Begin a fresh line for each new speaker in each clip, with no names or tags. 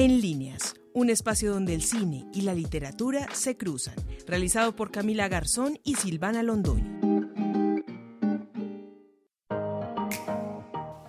En líneas, un espacio donde el cine y la literatura se cruzan, realizado por Camila Garzón y Silvana Londoño.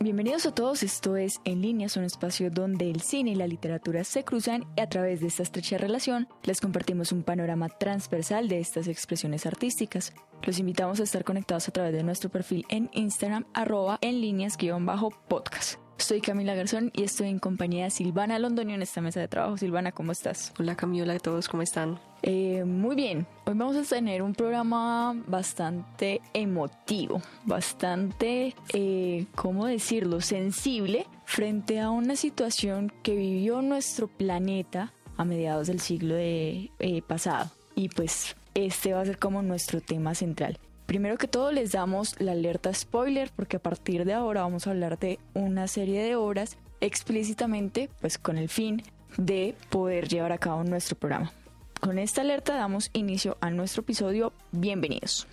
Bienvenidos a todos, esto es En Líneas, un espacio donde el cine y la literatura se cruzan y a través de esta estrecha relación les compartimos un panorama transversal de estas expresiones artísticas. Los invitamos a estar conectados a través de nuestro perfil en Instagram arroba en líneas-podcast. Soy Camila Garzón y estoy en compañía de Silvana Londoño en esta mesa de trabajo. Silvana, ¿cómo estás?
Hola Camila, todos, ¿cómo están?
Eh, muy bien, hoy vamos a tener un programa bastante emotivo, bastante, eh, ¿cómo decirlo?, sensible frente a una situación que vivió nuestro planeta a mediados del siglo de, eh, pasado. Y pues este va a ser como nuestro tema central. Primero que todo les damos la alerta spoiler porque a partir de ahora vamos a hablar de una serie de obras explícitamente pues con el fin de poder llevar a cabo nuestro programa. Con esta alerta damos inicio a nuestro episodio. Bienvenidos.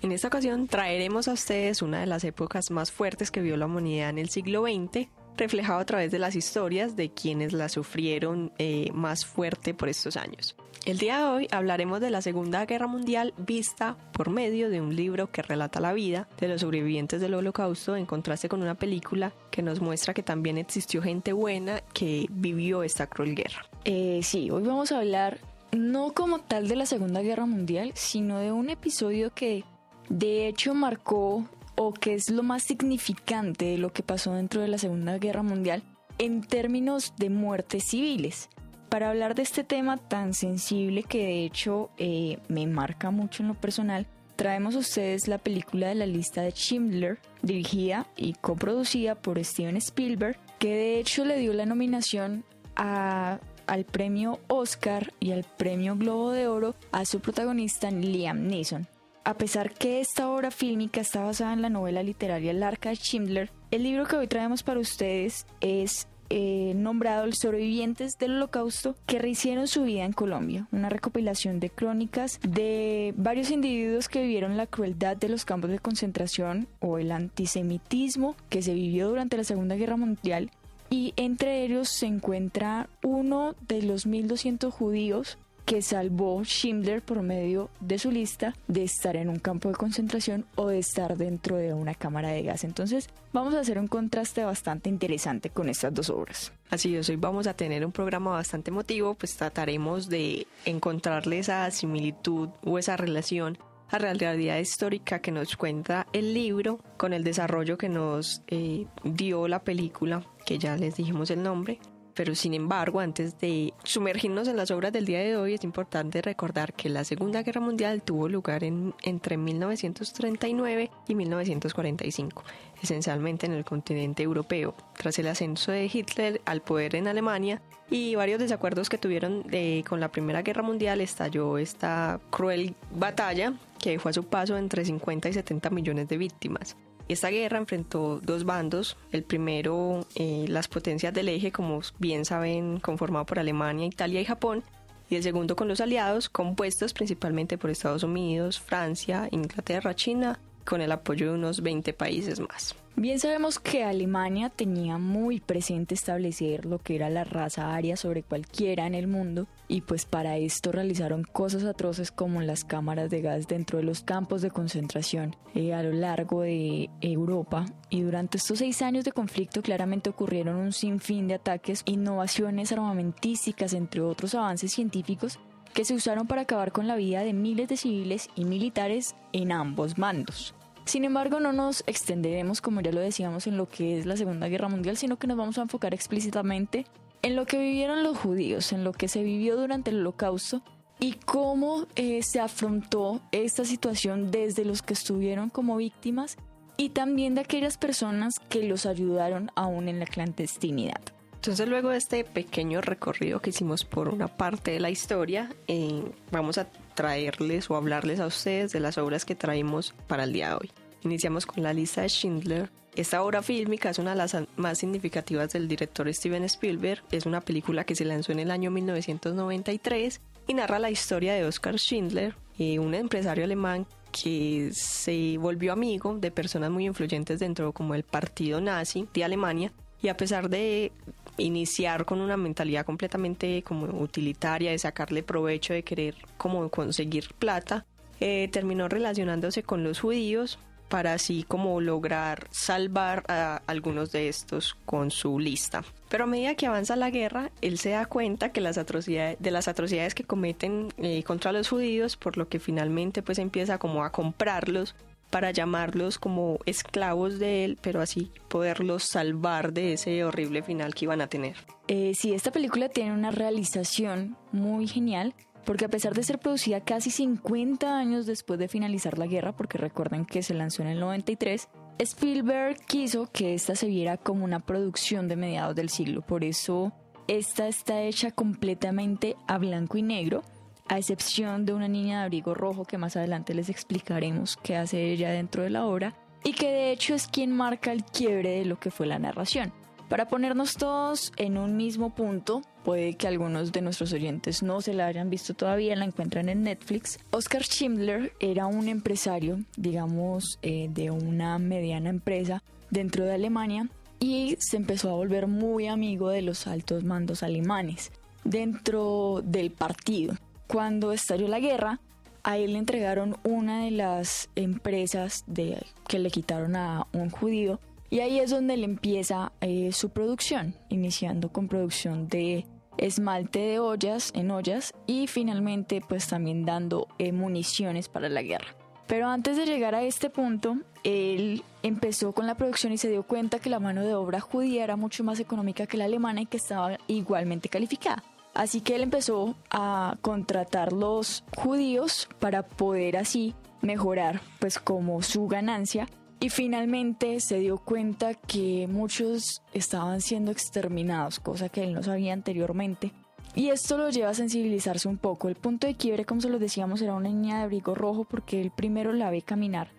En esta ocasión traeremos a ustedes una de las épocas más fuertes que vio la humanidad en el siglo XX reflejado a través de las historias de quienes la sufrieron eh, más fuerte por estos años. El día de hoy hablaremos de la Segunda Guerra Mundial vista por medio de un libro que relata la vida de los sobrevivientes del Holocausto en contraste con una película que nos muestra que también existió gente buena que vivió esta cruel guerra.
Eh, sí, hoy vamos a hablar no como tal de la Segunda Guerra Mundial, sino de un episodio que de hecho marcó o qué es lo más significante de lo que pasó dentro de la Segunda Guerra Mundial en términos de muertes civiles. Para hablar de este tema tan sensible que de hecho eh, me marca mucho en lo personal, traemos a ustedes la película de la lista de Schindler, dirigida y coproducida por Steven Spielberg, que de hecho le dio la nominación al premio Oscar y al premio Globo de Oro a su protagonista Liam Neeson. A pesar que esta obra fílmica está basada en la novela literaria El Arca de Schindler, el libro que hoy traemos para ustedes es eh, nombrado Los sobrevivientes del holocausto que rehicieron su vida en Colombia, una recopilación de crónicas de varios individuos que vivieron la crueldad de los campos de concentración o el antisemitismo que se vivió durante la Segunda Guerra Mundial y entre ellos se encuentra uno de los 1200 judíos que salvó Schindler por medio de su lista de estar en un campo de concentración o de estar dentro de una cámara de gas. Entonces vamos a hacer un contraste bastante interesante con estas dos obras.
Así es, hoy vamos a tener un programa bastante emotivo, pues trataremos de encontrarle esa similitud o esa relación a la realidad histórica que nos cuenta el libro con el desarrollo que nos eh, dio la película, que ya les dijimos el nombre, pero sin embargo, antes de sumergirnos en las obras del día de hoy, es importante recordar que la Segunda Guerra Mundial tuvo lugar en, entre 1939 y 1945, esencialmente en el continente europeo, tras el ascenso de Hitler al poder en Alemania y varios desacuerdos que tuvieron con la Primera Guerra Mundial, estalló esta cruel batalla que dejó a su paso entre 50 y 70 millones de víctimas. Esta guerra enfrentó dos bandos. El primero, eh, las potencias del eje, como bien saben, conformado por Alemania, Italia y Japón. Y el segundo con los aliados, compuestos principalmente por Estados Unidos, Francia, Inglaterra, China, con el apoyo de unos 20 países más.
Bien sabemos que Alemania tenía muy presente establecer lo que era la raza aria sobre cualquiera en el mundo y pues para esto realizaron cosas atroces como las cámaras de gas dentro de los campos de concentración eh, a lo largo de Europa y durante estos seis años de conflicto claramente ocurrieron un sinfín de ataques, innovaciones armamentísticas entre otros avances científicos que se usaron para acabar con la vida de miles de civiles y militares en ambos mandos. Sin embargo, no nos extenderemos, como ya lo decíamos, en lo que es la Segunda Guerra Mundial, sino que nos vamos a enfocar explícitamente en lo que vivieron los judíos, en lo que se vivió durante el holocausto y cómo eh, se afrontó esta situación desde los que estuvieron como víctimas y también de aquellas personas que los ayudaron aún en la clandestinidad.
Entonces luego de este pequeño recorrido que hicimos por una parte de la historia, eh, vamos a traerles o hablarles a ustedes de las obras que traemos para el día de hoy. Iniciamos con la lista de Schindler. Esta obra fílmica es una de las más significativas del director Steven Spielberg. Es una película que se lanzó en el año 1993 y narra la historia de Oskar Schindler, eh, un empresario alemán que se volvió amigo de personas muy influyentes dentro como el partido nazi de Alemania y a pesar de iniciar con una mentalidad completamente como utilitaria, de sacarle provecho, de querer como conseguir plata, eh, terminó relacionándose con los judíos para así como lograr salvar a algunos de estos con su lista. Pero a medida que avanza la guerra, él se da cuenta que las atrocidades, de las atrocidades que cometen eh, contra los judíos, por lo que finalmente pues empieza como a comprarlos para llamarlos como esclavos de él, pero así poderlos salvar de ese horrible final que iban a tener.
Eh, sí, esta película tiene una realización muy genial, porque a pesar de ser producida casi 50 años después de finalizar la guerra, porque recuerden que se lanzó en el 93, Spielberg quiso que esta se viera como una producción de mediados del siglo, por eso esta está hecha completamente a blanco y negro a excepción de una niña de abrigo rojo que más adelante les explicaremos qué hace ella dentro de la obra, y que de hecho es quien marca el quiebre de lo que fue la narración. Para ponernos todos en un mismo punto, puede que algunos de nuestros oyentes no se la hayan visto todavía, la encuentran en Netflix. Oscar Schindler era un empresario, digamos, eh, de una mediana empresa dentro de Alemania y se empezó a volver muy amigo de los altos mandos alemanes dentro del partido. Cuando estalló la guerra, a él le entregaron una de las empresas de, que le quitaron a un judío y ahí es donde él empieza eh, su producción, iniciando con producción de esmalte de ollas en ollas y finalmente pues también dando eh, municiones para la guerra. Pero antes de llegar a este punto, él empezó con la producción y se dio cuenta que la mano de obra judía era mucho más económica que la alemana y que estaba igualmente calificada. Así que él empezó a contratar los judíos para poder así mejorar pues como su ganancia y finalmente se dio cuenta que muchos estaban siendo exterminados, cosa que él no sabía anteriormente. Y esto lo lleva a sensibilizarse un poco. El punto de quiebre, como se los decíamos, era una niña de abrigo rojo porque él primero la ve caminar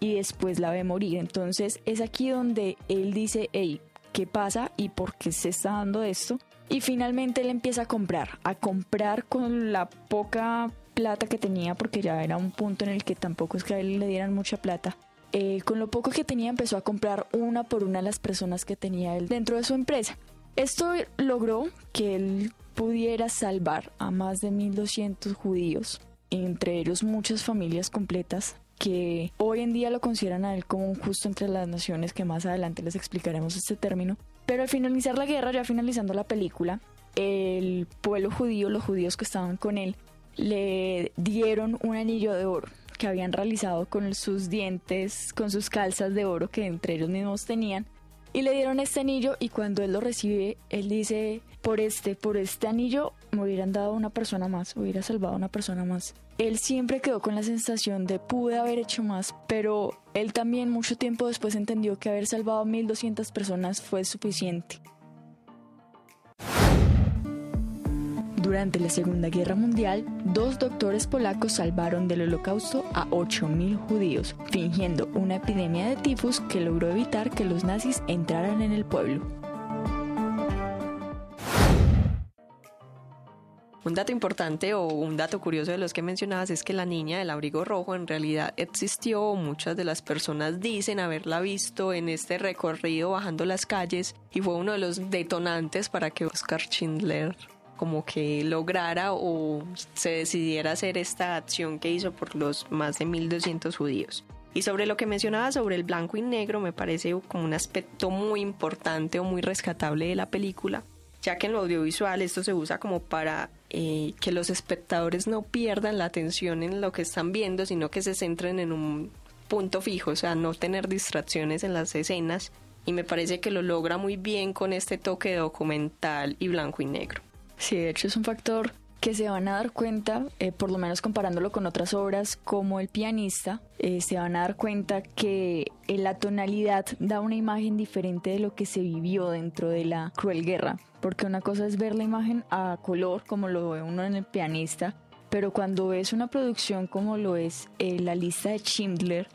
y después la ve morir. Entonces es aquí donde él dice, hey, ¿qué pasa y por qué se está dando esto? Y finalmente él empieza a comprar, a comprar con la poca plata que tenía, porque ya era un punto en el que tampoco es que a él le dieran mucha plata. Eh, con lo poco que tenía empezó a comprar una por una las personas que tenía él dentro de su empresa. Esto logró que él pudiera salvar a más de 1.200 judíos, entre ellos muchas familias completas que hoy en día lo consideran a él como un justo entre las naciones, que más adelante les explicaremos este término, pero al finalizar la guerra, ya finalizando la película, el pueblo judío, los judíos que estaban con él, le dieron un anillo de oro que habían realizado con sus dientes, con sus calzas de oro que entre ellos mismos tenían. Y le dieron este anillo y cuando él lo recibe, él dice, por este, por este anillo me hubieran dado una persona más, hubiera salvado a una persona más. Él siempre quedó con la sensación de pude haber hecho más, pero él también mucho tiempo después entendió que haber salvado a 1200 personas fue suficiente. Durante la Segunda Guerra Mundial, dos doctores polacos salvaron del holocausto a 8.000 judíos, fingiendo una epidemia de tifus que logró evitar que los nazis entraran en el pueblo.
Un dato importante o un dato curioso de los que mencionabas es que la niña del abrigo rojo en realidad existió, muchas de las personas dicen haberla visto en este recorrido bajando las calles y fue uno de los detonantes para que Oscar Schindler como que lograra o se decidiera hacer esta acción que hizo por los más de 1200 judíos. Y sobre lo que mencionaba sobre el blanco y negro, me parece como un aspecto muy importante o muy rescatable de la película, ya que en lo audiovisual esto se usa como para eh, que los espectadores no pierdan la atención en lo que están viendo, sino que se centren en un punto fijo, o sea, no tener distracciones en las escenas. Y me parece que lo logra muy bien con este toque documental y blanco y negro.
Sí, de hecho es un factor que se van a dar cuenta, eh, por lo menos comparándolo con otras obras como El pianista, eh, se van a dar cuenta que la tonalidad da una imagen diferente de lo que se vivió dentro de la cruel guerra porque una cosa es ver la imagen a color, como lo ve uno en el pianista, pero cuando ves una producción como lo es eh, la lista de Schindler,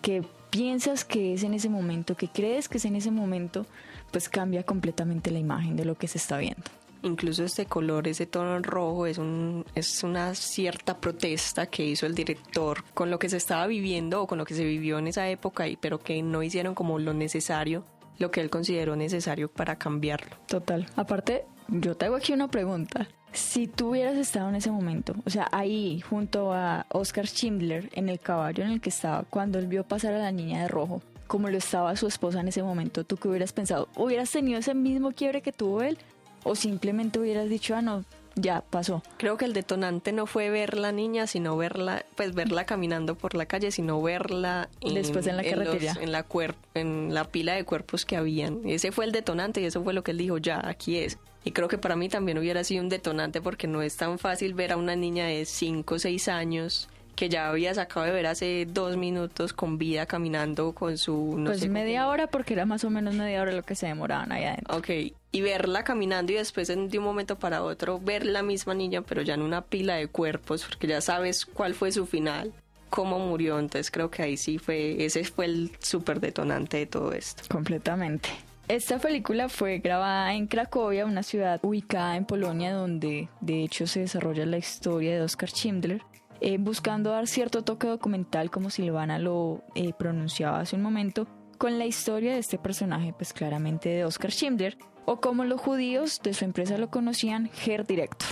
que piensas que es en ese momento, que crees que es en ese momento, pues cambia completamente la imagen de lo que se está viendo.
Incluso este color, ese tono rojo, es, un, es una cierta protesta que hizo el director con lo que se estaba viviendo o con lo que se vivió en esa época, pero que no hicieron como lo necesario lo que él consideró necesario para cambiarlo.
Total. Aparte, yo te hago aquí una pregunta. Si tú hubieras estado en ese momento, o sea, ahí junto a Oscar Schindler en el caballo en el que estaba cuando él vio pasar a la niña de rojo, como lo estaba su esposa en ese momento, ¿tú qué hubieras pensado? ¿Hubieras tenido ese mismo quiebre que tuvo él? ¿O simplemente hubieras dicho, ah, no, ya pasó?
Creo que el detonante no fue ver la niña, sino verla, pues verla caminando por la calle, sino verla
después en la carretera,
en, la en la pila de cuerpos que habían. Ese fue el detonante y eso fue lo que él dijo, ya, aquí es. Y creo que para mí también hubiera sido un detonante porque no es tan fácil ver a una niña de 5 o 6 años que ya había sacado de ver hace dos minutos con vida caminando con su...
No pues media hora porque era más o menos media hora lo que se demoraban allá adentro.
Ok, y verla caminando y después de un momento para otro ver la misma niña pero ya en una pila de cuerpos porque ya sabes cuál fue su final cómo murió, entonces creo que ahí sí fue, ese fue el súper detonante de todo esto.
Completamente. Esta película fue grabada en Cracovia, una ciudad ubicada en Polonia donde de hecho se desarrolla la historia de Oscar Schindler. Eh, buscando dar cierto toque documental como Silvana lo eh, pronunciaba hace un momento, con la historia de este personaje, pues claramente de Oscar Schindler, o como los judíos de su empresa lo conocían, Herr Director.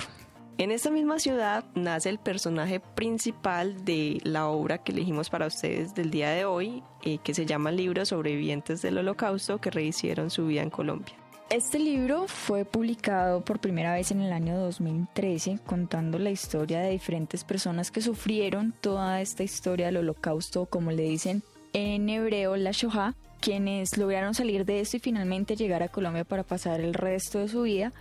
En esta misma ciudad nace el personaje principal de la obra que elegimos para ustedes del día de hoy, eh, que se llama Libro Sobrevivientes del Holocausto que rehicieron su vida en Colombia.
Este libro fue publicado por primera vez en el año 2013, contando la historia de diferentes personas que sufrieron toda esta historia del holocausto, como le dicen en hebreo, la Shoah, quienes lograron salir de esto y finalmente llegar a Colombia para pasar el resto de su vida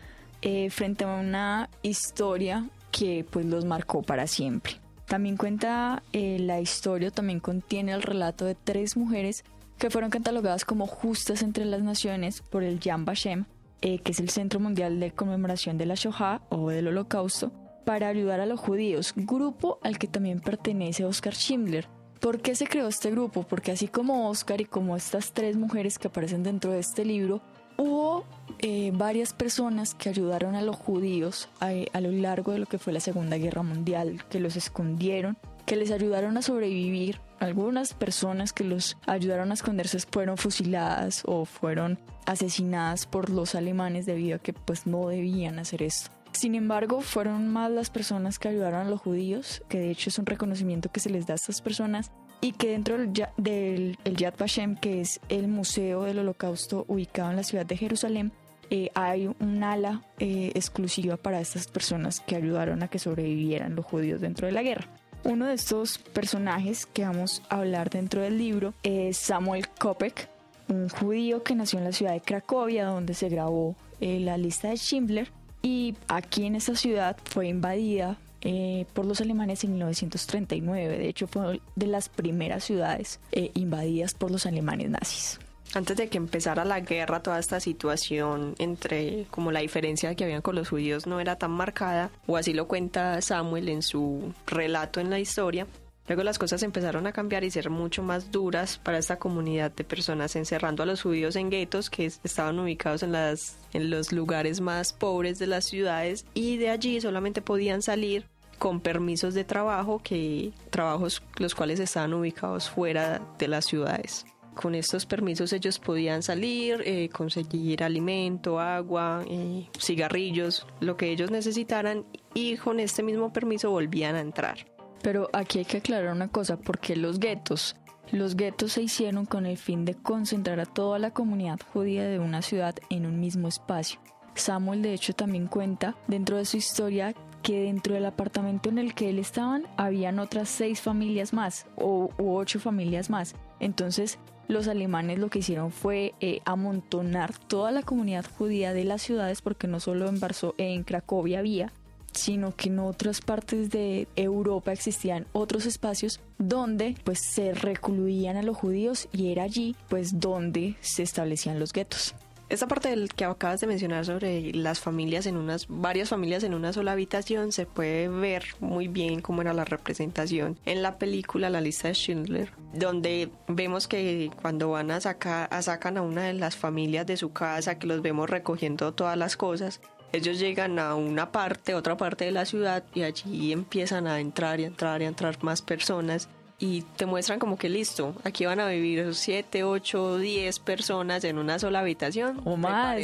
eh, frente a una historia que pues los marcó para siempre. También cuenta eh, la historia, también contiene el relato de tres mujeres que fueron catalogadas como justas entre las naciones por el Yad Vashem, eh, que es el Centro Mundial de Conmemoración de la Shoah o del Holocausto, para ayudar a los judíos, grupo al que también pertenece Oscar Schindler. ¿Por qué se creó este grupo? Porque así como Oscar y como estas tres mujeres que aparecen dentro de este libro, hubo eh, varias personas que ayudaron a los judíos a, a, lo largo de lo que fue la Segunda Guerra Mundial, que los escondieron, que les ayudaron a sobrevivir algunas personas que los ayudaron a esconderse fueron fusiladas o fueron asesinadas por los alemanes debido a que pues no debían hacer esto. Sin embargo, fueron más las personas que ayudaron a los judíos, que de hecho es un reconocimiento que se les da a estas personas, y que dentro del, Yad Vashem, que es el Museo del Holocausto ubicado en la ciudad de Jerusalén, eh, hay un ala eh, exclusiva para estas personas que ayudaron a que sobrevivieran los judíos dentro de la guerra. Uno de estos personajes que vamos a hablar dentro del libro es Samuel Kopek, un judío que nació en la ciudad de Cracovia, donde se grabó eh, la lista de Schindler. Y aquí en esta ciudad fue invadida eh, por los alemanes en 1939. De hecho, fue de las primeras ciudades eh, invadidas por los alemanes nazis
antes de que empezara la guerra, toda esta situación entre como la diferencia que habían con los judíos no era tan marcada, o así lo cuenta Samuel en su relato en la historia. Luego las cosas empezaron a cambiar y ser mucho más duras para esta comunidad de personas, encerrando a los judíos en guetos que estaban ubicados en, las, en los lugares más pobres de las ciudades y de allí solamente podían salir con permisos de trabajo, que trabajos los cuales estaban ubicados fuera de las ciudades con estos permisos ellos podían salir, eh, conseguir alimento, agua, eh, cigarrillos, lo que ellos necesitaran y con este mismo permiso volvían a entrar.
Pero aquí hay que aclarar una cosa, porque los guetos, los guetos se hicieron con el fin de concentrar a toda la comunidad judía de una ciudad en un mismo espacio. Samuel de hecho también cuenta dentro de su historia que dentro del apartamento en el que él estaban habían otras seis familias más o u ocho familias más. Entonces los alemanes lo que hicieron fue eh, amontonar toda la comunidad judía de las ciudades, porque no solo en, en Cracovia había, sino que en otras partes de Europa existían otros espacios donde pues se recluían a los judíos y era allí pues donde se establecían los guetos.
Esta parte del que acabas de mencionar sobre las familias en unas, varias familias en una sola habitación, se puede ver muy bien cómo era la representación en la película La lista de Schindler, donde vemos que cuando van a sacar, a sacan a una de las familias de su casa, que los vemos recogiendo todas las cosas, ellos llegan a una parte, otra parte de la ciudad y allí empiezan a entrar y entrar y entrar más personas y te muestran como que listo, aquí van a vivir 7, 8, 10 personas en una sola habitación.
O más.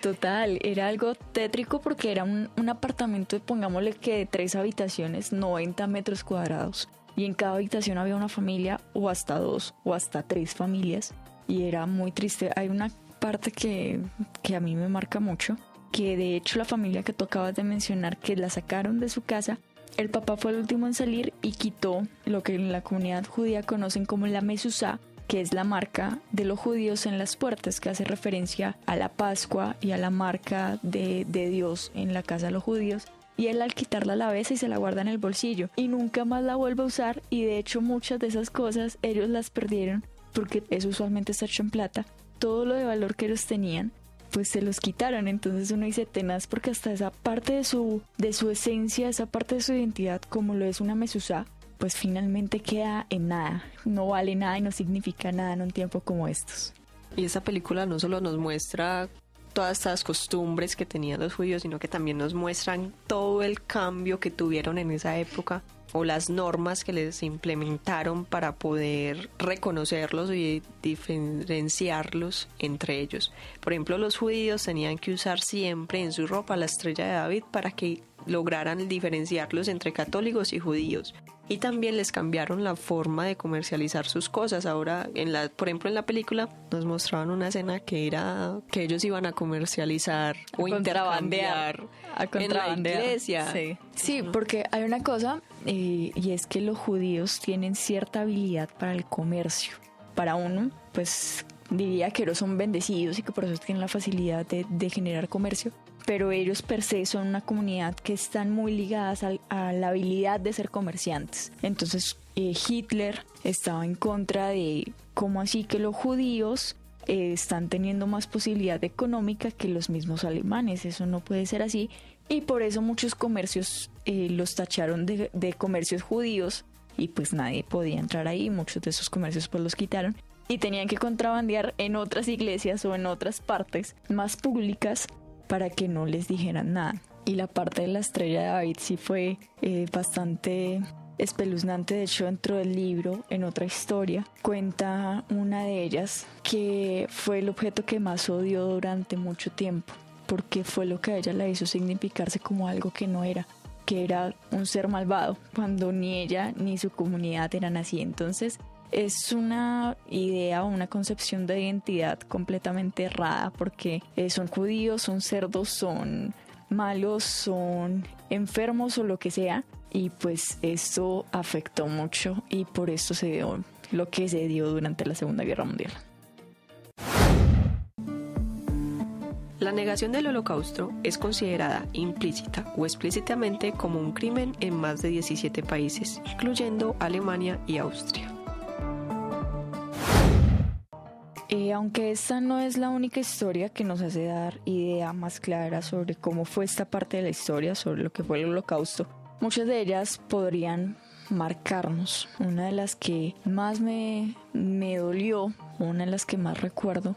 Total, era algo tétrico porque era un, un apartamento, pongámosle que de tres habitaciones, 90 metros cuadrados. Y en cada habitación había una familia o hasta dos o hasta tres familias. Y era muy triste. Hay una parte que, que a mí me marca mucho, que de hecho la familia que tú acabas de mencionar, que la sacaron de su casa, el papá fue el último en salir y quitó lo que en la comunidad judía conocen como la mezuzá, que es la marca de los judíos en las puertas, que hace referencia a la Pascua y a la marca de, de Dios en la casa de los judíos. Y él al quitarla la besa y se la guarda en el bolsillo y nunca más la vuelve a usar y de hecho muchas de esas cosas ellos las perdieron porque eso usualmente está hecho en plata. Todo lo de valor que ellos tenían pues se los quitaron. Entonces uno dice tenaz porque hasta esa parte de su, de su esencia, esa parte de su identidad, como lo es una mesusa, pues finalmente queda en nada. No vale nada y no significa nada en un tiempo como estos.
Y esa película no solo nos muestra todas estas costumbres que tenían los judíos, sino que también nos muestran todo el cambio que tuvieron en esa época o las normas que les implementaron para poder reconocerlos y diferenciarlos entre ellos. Por ejemplo, los judíos tenían que usar siempre en su ropa la estrella de David para que lograran diferenciarlos entre católicos y judíos y también les cambiaron la forma de comercializar sus cosas. Ahora, en la, por ejemplo, en la película nos mostraban una escena que era que ellos iban a comercializar o intercambiar
a contrabandear.
en la iglesia.
Sí, sí porque hay una cosa eh, y es que los judíos tienen cierta habilidad para el comercio. Para uno, pues diría que ellos son bendecidos y que por eso tienen la facilidad de, de generar comercio pero ellos per se son una comunidad que están muy ligadas a, la habilidad de ser comerciantes. Entonces eh, Hitler estaba en contra de cómo así que los judíos eh, están teniendo más posibilidad económica que los mismos alemanes. Eso no puede ser así. Y por eso muchos comercios eh, los tacharon de, de comercios judíos y pues nadie podía entrar ahí. Muchos de esos comercios pues los quitaron y tenían que contrabandear en otras iglesias o en otras partes más públicas para que no les dijeran nada. Y la parte de la estrella de David sí fue eh, bastante espeluznante. De hecho, dentro del libro, en otra historia, cuenta una de ellas que fue el objeto que más odió durante mucho tiempo, porque fue lo que a ella la hizo significarse como algo que no era que era un ser malvado, cuando ni ella ni su comunidad eran así. Entonces, es una idea o una concepción de identidad completamente errada porque eh, son judíos, son cerdos, son malos, son enfermos o lo que sea. Y pues esto afectó mucho y por esto se dio lo que se dio durante la Segunda Guerra Mundial.
La negación del holocausto es considerada implícita o explícitamente como un crimen en más de 17 países, incluyendo Alemania y Austria.
Eh, aunque esta no es la única historia que nos hace dar idea más clara sobre cómo fue esta parte de la historia, sobre lo que fue el holocausto, muchas de ellas podrían marcarnos. Una de las que más me, me dolió, una de las que más recuerdo,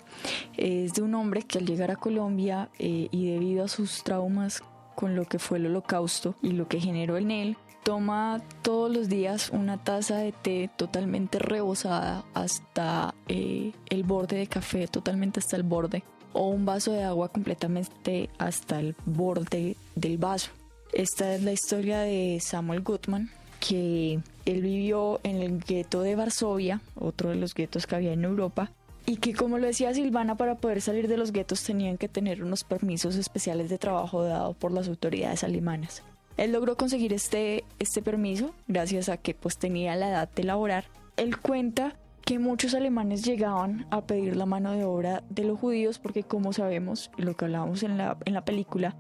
es de un hombre que al llegar a Colombia eh, y debido a sus traumas con lo que fue el holocausto y lo que generó en él, toma todos los días una taza de té totalmente rebosada hasta eh, el borde de café, totalmente hasta el borde, o un vaso de agua completamente hasta el borde del vaso. Esta es la historia de Samuel Gutman, que él vivió en el gueto de Varsovia, otro de los guetos que había en Europa, y que como lo decía Silvana, para poder salir de los guetos tenían que tener unos permisos especiales de trabajo dados por las autoridades alemanas. Él logró conseguir este, este permiso gracias a que pues tenía la edad de laborar. Él cuenta que muchos alemanes llegaban a pedir la mano de obra de los judíos porque como sabemos, lo que hablábamos en la, en la película,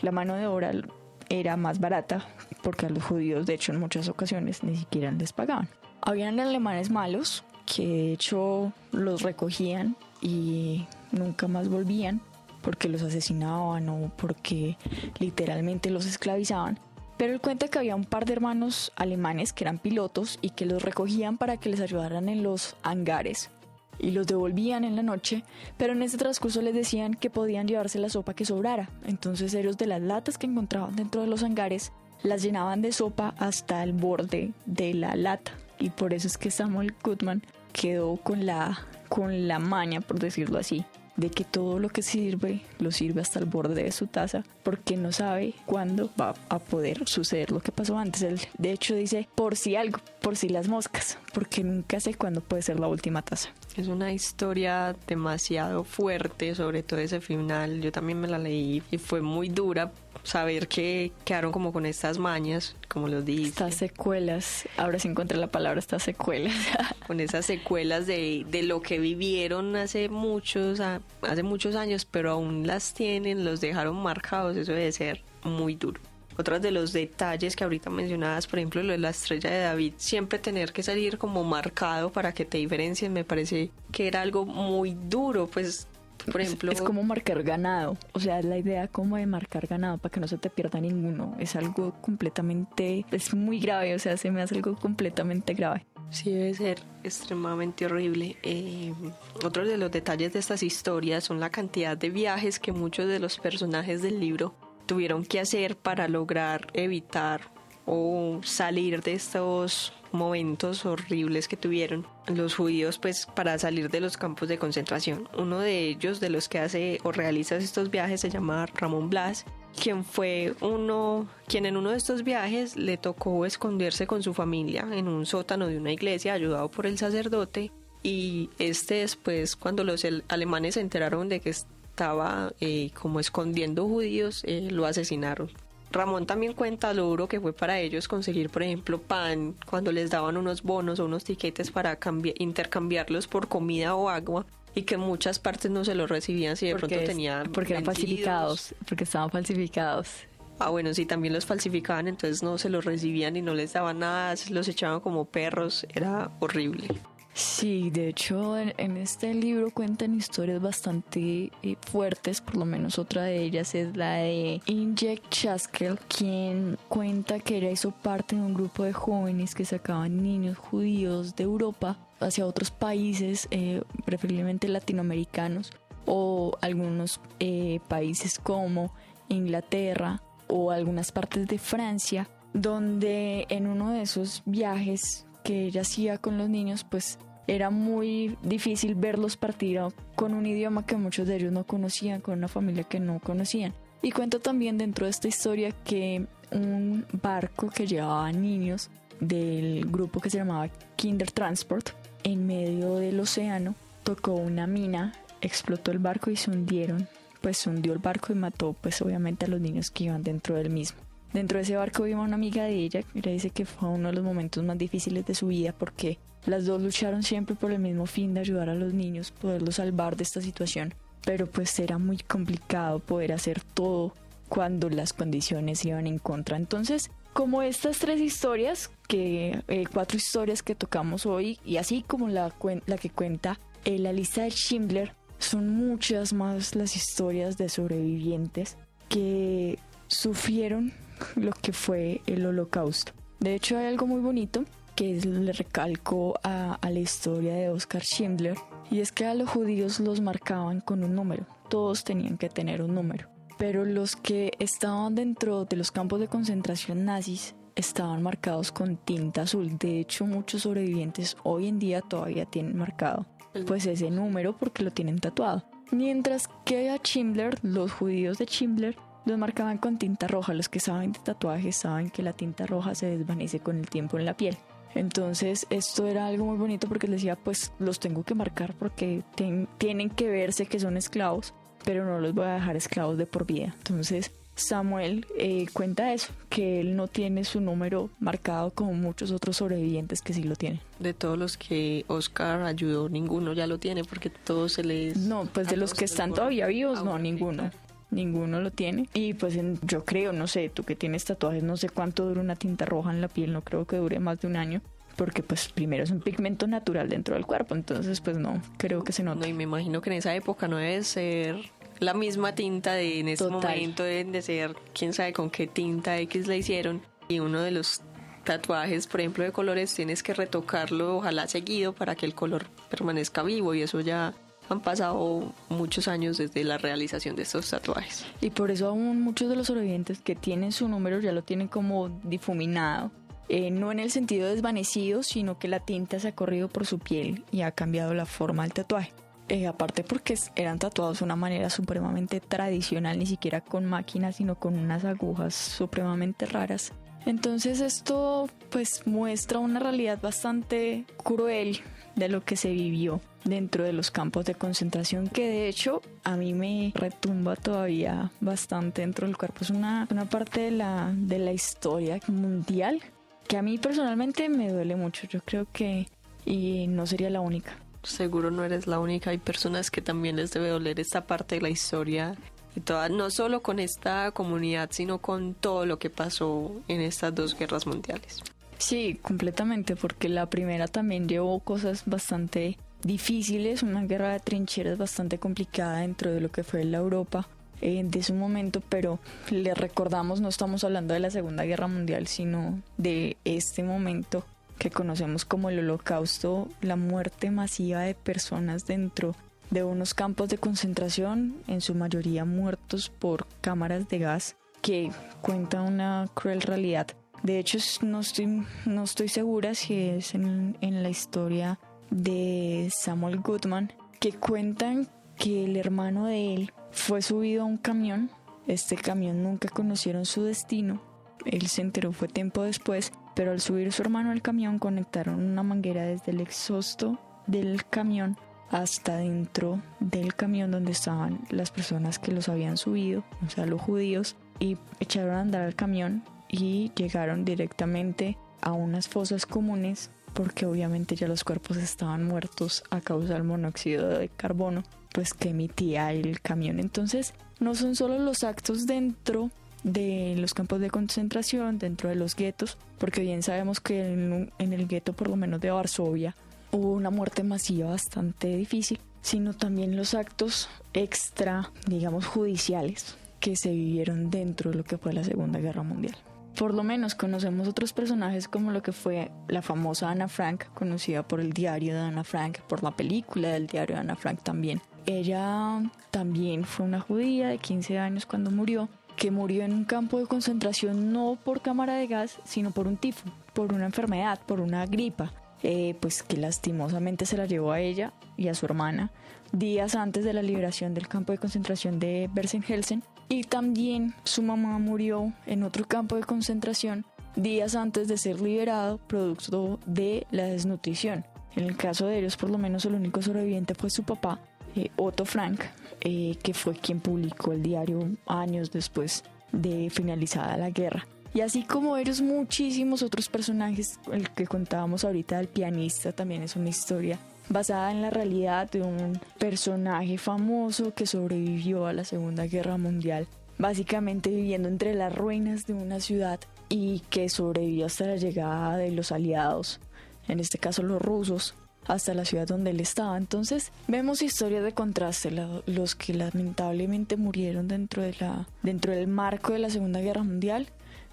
la mano de obra era más barata porque a los judíos de hecho en muchas ocasiones ni siquiera les pagaban. Habían alemanes malos que de hecho los recogían y nunca más volvían porque los asesinaban o porque literalmente los esclavizaban. Pero él cuenta que había un par de hermanos alemanes que eran pilotos y que los recogían para que les ayudaran en los hangares y los devolvían en la noche, pero en ese transcurso les decían que podían llevarse la sopa que sobrara. Entonces ellos de las latas que encontraban dentro de los hangares las llenaban de sopa hasta el borde de la lata y por eso es que Samuel Goodman quedó con la, con la maña, por decirlo así, de que todo lo que sirve lo sirve hasta el borde de su taza porque no sabe cuándo va a poder suceder lo que pasó antes. Él de hecho dice por si algo, por si las moscas, porque nunca sé cuándo puede ser la última taza.
Es una historia demasiado fuerte, sobre todo ese final. Yo también me la leí y fue muy dura saber que quedaron como con estas mañas, como lo dice.
Estas secuelas, ahora sí encontré la palabra, estas secuelas.
con esas secuelas de, de lo que vivieron hace muchos, hace muchos años, pero aún las tienen, los dejaron marcados, eso debe ser muy duro. Otros de los detalles que ahorita mencionabas, por ejemplo, lo de la estrella de David, siempre tener que salir como marcado para que te diferencien, me parece que era algo muy duro, pues por ejemplo,
es, como marcar ganado, o sea, la idea como de marcar ganado para que no se te pierda ninguno. Es algo completamente, es muy grave, o sea, se me hace algo completamente grave.
Sí, debe ser extremadamente horrible. Eh, otro de los detalles de estas historias son la cantidad de viajes que muchos de los personajes del libro tuvieron que hacer para lograr evitar o salir de estos momentos horribles que tuvieron los judíos pues para salir de los campos de concentración. Uno de ellos de los que hace o realiza estos viajes se llama Ramón Blas, quien fue uno quien en uno de estos viajes le tocó esconderse con su familia en un sótano de una iglesia ayudado por el sacerdote y este después cuando los alemanes se enteraron de que estaba eh, como escondiendo judíos eh, lo asesinaron Ramón también cuenta lo duro que fue para ellos conseguir, por ejemplo, pan cuando les daban unos bonos o unos tiquetes para intercambiarlos por comida o agua y que muchas partes no se los recibían si de pronto tenían
porque eran falsificados, porque estaban falsificados.
Ah, bueno, sí, también los falsificaban, entonces no se los recibían y no les daban nada, los echaban como perros, era horrible.
Sí, de hecho en, este libro cuentan historias bastante eh, fuertes, por lo menos otra de ellas es la de Injek Chaskel, quien cuenta que ella hizo parte de un grupo de jóvenes que sacaban niños judíos de Europa hacia otros países, eh, preferiblemente latinoamericanos, o algunos eh, países como Inglaterra o algunas partes de Francia, donde en uno de esos viajes que ella hacía con los niños, pues era muy difícil verlos partir con un idioma que muchos de ellos no conocían, con una familia que no conocían. Y cuento también dentro de esta historia que un barco que llevaba niños del grupo que se llamaba Kinder Transport en medio del océano tocó una mina, explotó el barco y se hundieron. Pues se hundió el barco y mató pues obviamente a los niños que iban dentro del mismo. Dentro de ese barco iba una amiga de ella, que ella dice que fue uno de los momentos más difíciles de su vida porque las dos lucharon siempre por el mismo fin de ayudar a los niños, poderlos salvar de esta situación. Pero pues era muy complicado poder hacer todo cuando las condiciones iban en contra. Entonces, como estas tres historias, que eh, cuatro historias que tocamos hoy, y así como la, la que cuenta eh, la lista de Schindler, son muchas más las historias de sobrevivientes que sufrieron lo que fue el holocausto. De hecho hay algo muy bonito que le recalco a, la historia de Oscar Schindler y es que a los judíos los marcaban con un número, todos tenían que tener un número, pero los que estaban dentro de los campos de concentración nazis estaban marcados con tinta azul. De hecho, muchos sobrevivientes hoy en día todavía tienen marcado pues ese número porque lo tienen tatuado. Mientras que a Schindler, los judíos de Schindler, los marcaban con tinta roja. Los que saben de tatuajes saben que la tinta roja se desvanece con el tiempo en la piel. Entonces esto era algo muy bonito porque les decía pues los tengo que marcar porque tienen que verse que son esclavos, pero no los voy a dejar esclavos de por vida. Entonces Samuel eh, cuenta eso, que él no tiene su número marcado como muchos otros sobrevivientes que sí lo tienen.
De todos los que Oscar ayudó, ninguno ya lo tiene porque todos se les...
No, pues de los que están todavía vivos, no, ninguno ninguno lo tiene. Y pues yo creo, no sé, tú que tienes tatuajes, no sé cuánto dura una tinta roja en la piel, no creo que dure más de un año. Porque pues primero es un pigmento natural dentro del cuerpo, entonces pues no, creo que se nota.
No, y me imagino que en esa época no debe ser la misma tinta de en ese momento deben de ser quién sabe con qué tinta X la hicieron y uno de los tatuajes por ejemplo de colores tienes que retocarlo ojalá seguido para que el color permanezca vivo y eso ya han pasado muchos años desde la realización de estos tatuajes.
Y por eso aún muchos de los sobrevivientes que tienen su número ya lo tienen como difuminado eh, no en el sentido desvanecido, sino que la tinta se ha corrido por su piel y ha cambiado la forma del tatuaje. Eh, aparte porque eran tatuados de una manera supremamente tradicional, ni siquiera con máquinas, sino con unas agujas supremamente raras. Entonces esto pues muestra una realidad bastante cruel de lo que se vivió dentro de los campos de concentración que de hecho a mí me retumba todavía bastante dentro del cuerpo. Es una, una parte de la, de la historia mundial que a mí personalmente me duele mucho. Yo creo que y no sería la única.
Seguro no eres la única. Hay personas que también les debe doler esta parte de la historia y toda, no solo con esta comunidad, sino con todo lo que pasó en estas dos guerras mundiales.
Sí, completamente, porque la primera también llevó cosas bastante difíciles, una guerra de trincheras bastante complicada dentro de lo que fue la Europa eh, de su momento, pero le recordamos, no estamos hablando de la Segunda Guerra Mundial, sino de este momento que conocemos como el holocausto, la muerte masiva de personas dentro de unos campos de concentración, en su mayoría muertos por cámaras de gas, que cuenta una cruel realidad. De hecho, no estoy, no estoy segura si es en, en la historia de Samuel Goodman, que cuentan que el hermano de él fue subido a un camión. Este camión nunca conocieron su destino. Él se enteró fue tiempo después, pero al subir su hermano al camión conectaron una manguera desde el exhausto del camión hasta dentro del camión donde estaban las personas que los habían subido, o sea, los judíos, y echaron a andar al camión y llegaron directamente a unas fosas comunes porque obviamente ya los cuerpos estaban muertos a causa del monóxido de carbono pues que emitía el camión. Entonces, no son solo los actos dentro de los campos de concentración, dentro de los guetos, porque bien sabemos que en, el gueto, por lo menos de Varsovia, hubo una muerte masiva bastante difícil, sino también los actos extra, digamos, judiciales que se vivieron dentro de lo que fue la Segunda Guerra Mundial. Por lo menos conocemos otros personajes como lo que fue la famosa Ana Frank, conocida por el diario de Ana Frank, por la película del diario de Ana Frank también, ella también fue una judía de 15 años cuando murió, que murió en un campo de concentración no por cámara de gas, sino por un tifo, por una enfermedad, por una gripa, eh, pues que lastimosamente se la llevó a ella y a su hermana días antes de la liberación del campo de concentración de Bergen-Belsen. Y también su mamá murió en otro campo de concentración días antes de ser liberado producto de la desnutrición. En el caso de ellos, por lo menos el único sobreviviente fue su papá, eh, Otto Frank, eh, que fue quien publicó el diario años después de finalizada la guerra. Y así como ellos, muchísimos otros personajes, el que contábamos ahorita del pianista también es una historia basada en la realidad de un personaje famoso que sobrevivió a la Segunda Guerra Mundial, básicamente viviendo entre las ruinas de una ciudad y que sobrevivió hasta la llegada de los aliados, en este caso los rusos, hasta la ciudad donde él estaba. Entonces vemos historias de contraste, los que lamentablemente murieron dentro, de la, dentro del marco de la Segunda Guerra Mundial,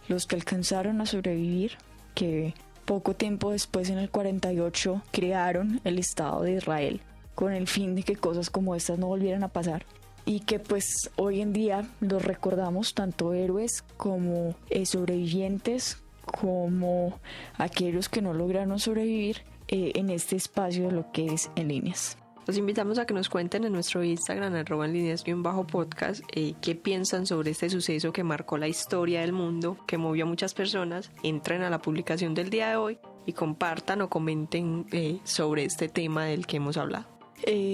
los que alcanzaron a sobrevivir, que poco tiempo después en el 48 crearon el Estado de Israel con el fin de que cosas como estas no volvieran a pasar y que pues hoy en día los recordamos tanto héroes como eh, sobrevivientes como aquellos que no lograron sobrevivir eh, en este espacio de lo que es en líneas.
Los invitamos a que nos cuenten en nuestro Instagram, arroba en líneas y bajo podcast, eh, qué piensan sobre este suceso que marcó la historia del mundo, que movió a muchas personas. Entren a la publicación del día de hoy y compartan o comenten eh, sobre este tema del que hemos hablado.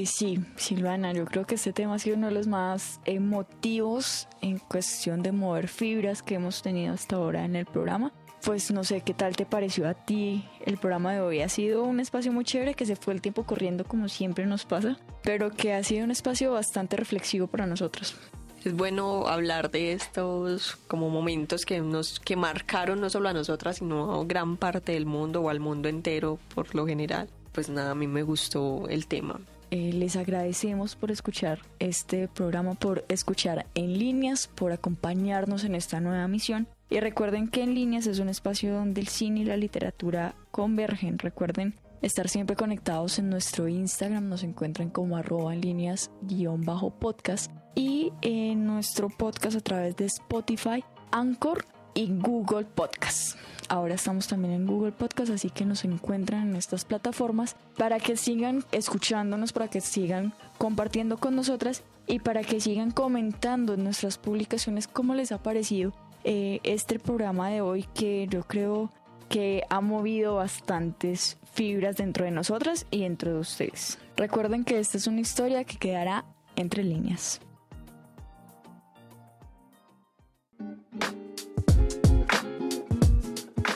sí, Silvana, yo creo que este tema ha sido uno de los más emotivos en cuestión de mover fibras que hemos tenido hasta ahora en el programa pues no sé qué tal te pareció a ti el programa de hoy. Ha sido un espacio muy chévere que se fue el tiempo corriendo como siempre nos pasa, pero que ha sido un espacio bastante reflexivo para nosotros.
Es bueno hablar de estos como momentos que nos que marcaron no solo a nosotras, sino a gran parte del mundo o al mundo entero por lo general. Pues nada, a mí me gustó el tema.
Eh, les agradecemos por escuchar este programa, por escuchar en líneas, por acompañarnos en esta nueva misión y recuerden que en líneas es un espacio donde el cine y la literatura convergen. Recuerden estar siempre conectados en nuestro Instagram, nos encuentran como arroba en líneas guion bajo podcast y en nuestro podcast a través de Spotify, Anchor y Google Podcast. Ahora estamos también en Google Podcast, así que nos encuentran en estas plataformas para que sigan escuchándonos, para que sigan compartiendo con nosotras y para que sigan comentando en nuestras publicaciones cómo les ha parecido eh, este programa de hoy que yo creo que ha movido bastantes fibras dentro de nosotras y dentro de ustedes. Recuerden que esta es una historia que quedará entre líneas.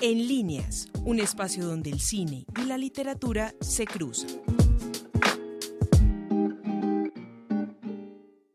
En líneas, un espacio donde el cine y la literatura se cruzan.